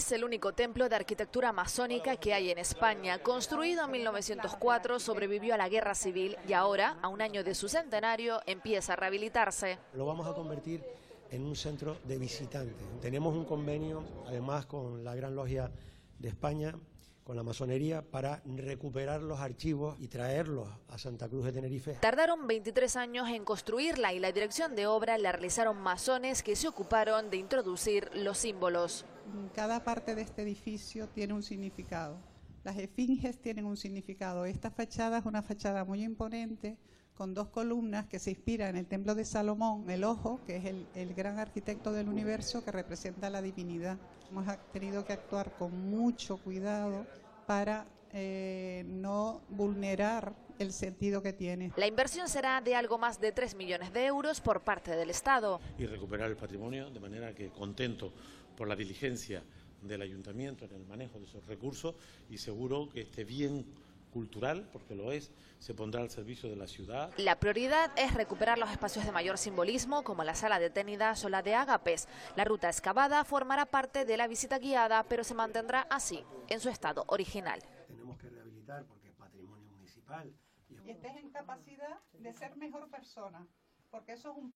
Es el único templo de arquitectura masónica que hay en España. Construido en 1904, sobrevivió a la guerra civil y ahora, a un año de su centenario, empieza a rehabilitarse. Lo vamos a convertir en un centro de visitantes. Tenemos un convenio, además, con la Gran Logia de España, con la masonería, para recuperar los archivos y traerlos a Santa Cruz de Tenerife. Tardaron 23 años en construirla y la dirección de obra la realizaron masones que se ocuparon de introducir los símbolos. Cada parte de este edificio tiene un significado. Las esfinges tienen un significado. Esta fachada es una fachada muy imponente, con dos columnas que se inspira en el templo de Salomón, el ojo, que es el, el, gran arquitecto del universo que representa la divinidad. Hemos tenido que actuar con mucho cuidado para eh, no vulnerar el sentido que tiene. La inversión será de algo más de 3 millones de euros por parte del Estado. Y recuperar el patrimonio, de manera que contento por la diligencia del ayuntamiento en el manejo de esos recursos y seguro que este bien cultural, porque lo es, se pondrá al servicio de la ciudad. La prioridad es recuperar los espacios de mayor simbolismo, como la sala de Ténidas o la de Agapes. La ruta excavada formará parte de la visita guiada, pero se mantendrá así, en su estado original. Tenemos que rehabilitar porque es patrimonio municipal. Y estés en capacidad de ser mejor persona, porque eso es un